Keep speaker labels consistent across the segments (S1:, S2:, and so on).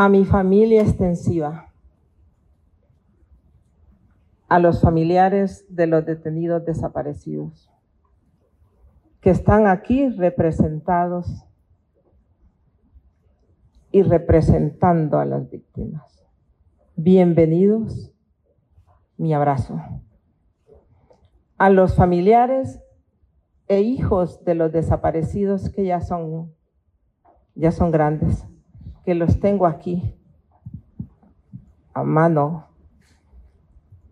S1: a mi familia extensiva, a los familiares de los detenidos desaparecidos, que están aquí representados y representando a las víctimas. Bienvenidos, mi abrazo. A los familiares e hijos de los desaparecidos que ya son, ya son grandes, que los tengo aquí a mano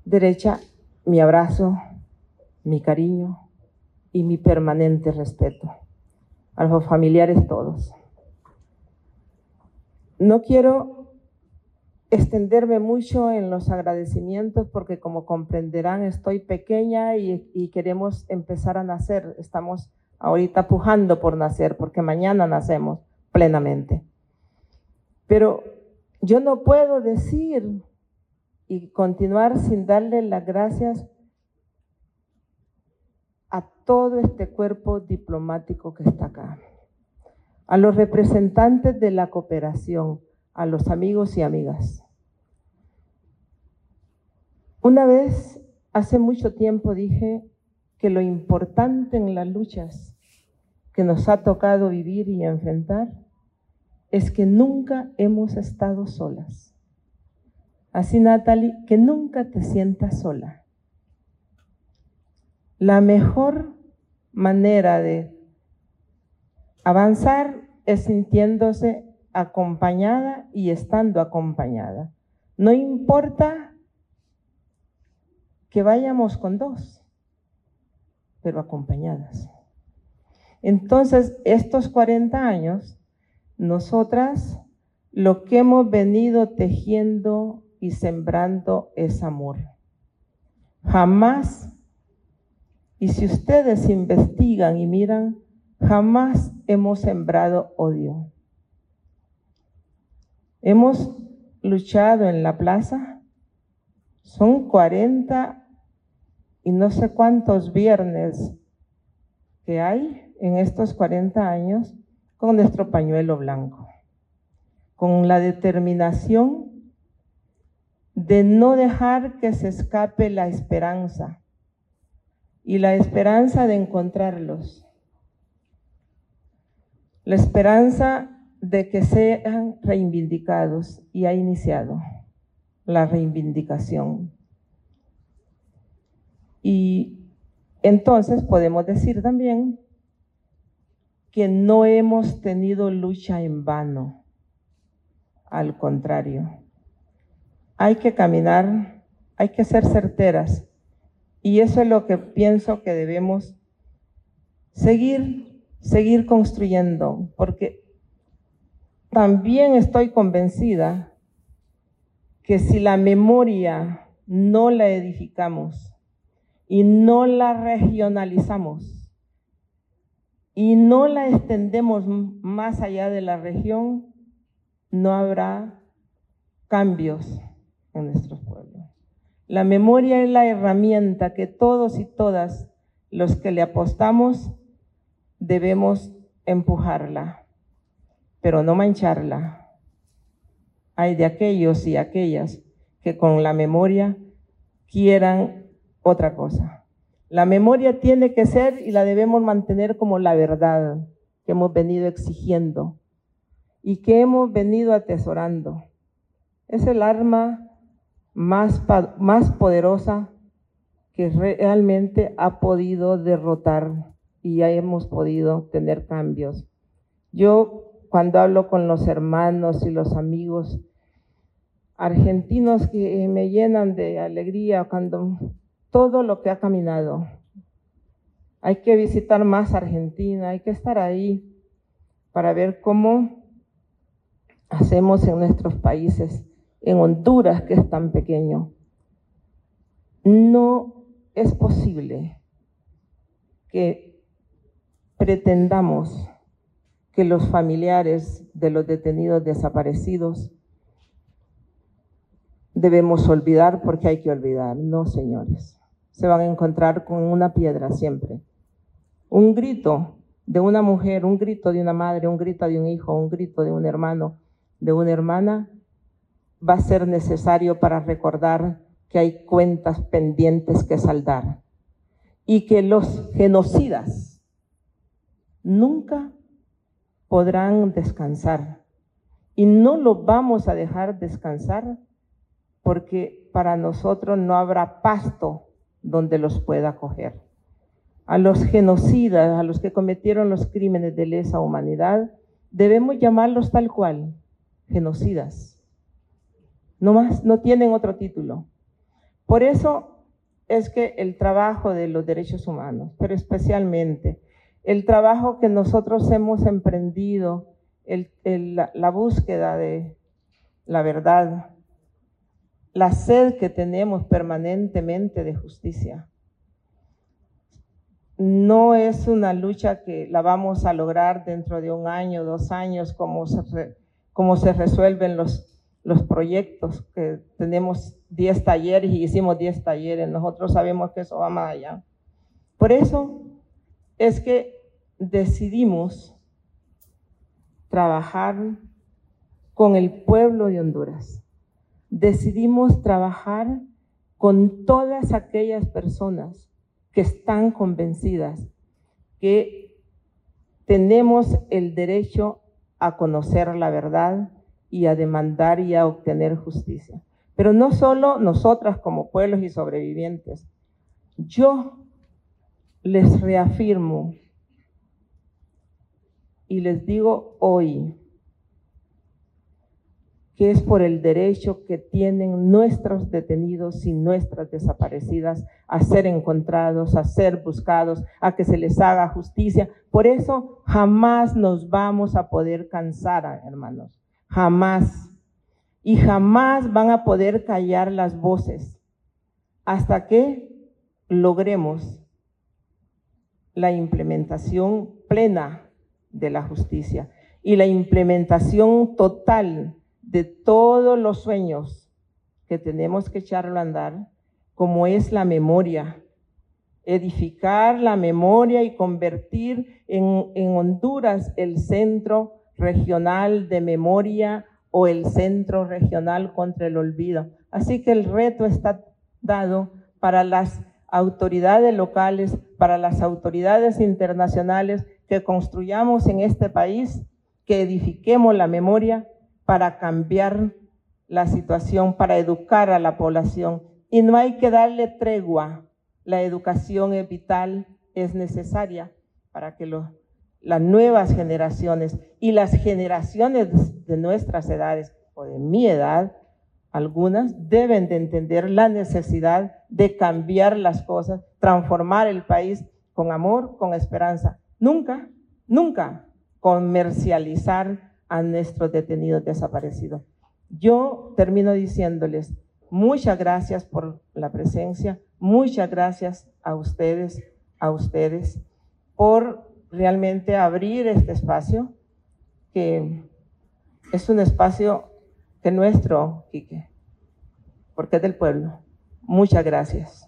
S1: derecha, mi abrazo, mi cariño y mi permanente respeto. A los familiares todos. No quiero extenderme mucho en los agradecimientos porque como comprenderán estoy pequeña y, queremos empezar a nacer. Estamos ahorita pujando por nacer porque mañana nacemos plenamente. Pero yo no puedo decir y continuar sin darle las gracias a todo este cuerpo diplomático que está acá a los representantes de la cooperación, a los amigos y amigas. Una vez, hace mucho tiempo, dije que lo importante en las luchas que nos ha tocado vivir y enfrentar es que nunca hemos estado solas. Así, Natalie, que nunca te sientas sola. La mejor manera de Avanzar es sintiéndose acompañada y estando acompañada. No importa que vayamos con dos, pero acompañadas. Entonces, estos 40 años, nosotras lo que hemos venido tejiendo y sembrando es amor. Jamás, y si ustedes investigan y miran, Jamás hemos sembrado odio. Hemos luchado en la plaza. Son 40 y no sé cuántos viernes que hay en estos 40 años con nuestro pañuelo blanco, con la determinación de no dejar que se escape la esperanza y la esperanza de encontrarlos la esperanza de que sean reivindicados y ha iniciado la reivindicación. Y entonces podemos decir también que no hemos tenido lucha en vano. Al contrario, hay que caminar, hay que ser certeras. Y eso es lo que pienso que debemos seguir seguir construyendo, porque también estoy convencida que si la memoria no la edificamos y no la regionalizamos y no la extendemos más allá de la región, no habrá cambios en nuestros pueblos. La memoria es la herramienta que todos y todas los que le apostamos debemos empujarla, pero no mancharla. Hay de aquellos y aquellas que con la memoria quieran otra cosa. La memoria tiene que ser y la debemos mantener como la verdad que hemos venido exigiendo y que hemos venido atesorando. Es el arma más, más poderosa que realmente ha podido derrotar y ya hemos podido tener cambios. Yo cuando hablo con los hermanos y los amigos argentinos que me llenan de alegría cuando todo lo que ha caminado. Hay que visitar más Argentina, hay que estar ahí para ver cómo hacemos en nuestros países, en Honduras, que es tan pequeño. No es posible que pretendamos que los familiares de los detenidos desaparecidos debemos olvidar porque hay que olvidar. No, señores. Se van a encontrar con una piedra siempre. Un grito de una mujer, un grito de una madre, un grito de un hijo, un grito de un hermano, de una hermana, va a ser necesario para recordar que hay cuentas pendientes que saldar y que los genocidas nunca podrán descansar y no lo vamos a dejar descansar porque para nosotros no habrá pasto donde los pueda coger. A los genocidas, a los que cometieron los crímenes de lesa humanidad, debemos llamarlos tal cual, genocidas. No más, no tienen otro título. Por eso es que el trabajo de los derechos humanos, pero especialmente el trabajo que nosotros hemos emprendido, la búsqueda de la verdad, la sed que tenemos permanentemente de justicia, no es una lucha que la vamos a lograr dentro de un año, dos años, como se, como se resuelven los, los proyectos, que tenemos 10 talleres y hicimos 10 talleres, nosotros sabemos que eso va más allá. Por eso es que decidimos trabajar con el pueblo de Honduras. Decidimos trabajar con todas aquellas personas que están convencidas que tenemos el derecho a conocer la verdad y a demandar y a obtener justicia. Pero no solo nosotras como pueblos y sobrevivientes. Yo les reafirmo y les digo hoy que es por el derecho que tienen nuestros detenidos y nuestras desaparecidas a ser encontrados, a ser buscados, a que se les haga justicia. Por eso jamás nos vamos a poder cansar, hermanos, jamás. Y jamás van a poder callar las voces hasta que logremos la implementación plena de la justicia y la implementación total de todos los sueños que tenemos que echarlo a andar, como es la memoria. Edificar la memoria y convertir en, en Honduras el centro regional de memoria o el centro regional contra el olvido. Así que el reto está dado para las autoridades locales, para las autoridades internacionales, que construyamos en este país, que edifiquemos la memoria para cambiar la situación, para educar a la población. Y no hay que darle tregua. La educación es vital, es necesaria para que las nuevas generaciones y las generaciones de nuestras edades o de mi edad, algunas deben de entender la necesidad de cambiar las cosas, transformar el país con amor, con esperanza. Nunca, nunca comercializar a nuestros detenidos desaparecidos. Yo termino diciéndoles muchas gracias por la presencia, muchas gracias a ustedes, a ustedes, por realmente abrir este espacio, que es un espacio que nuestro, Quique, porque es del pueblo. Muchas gracias.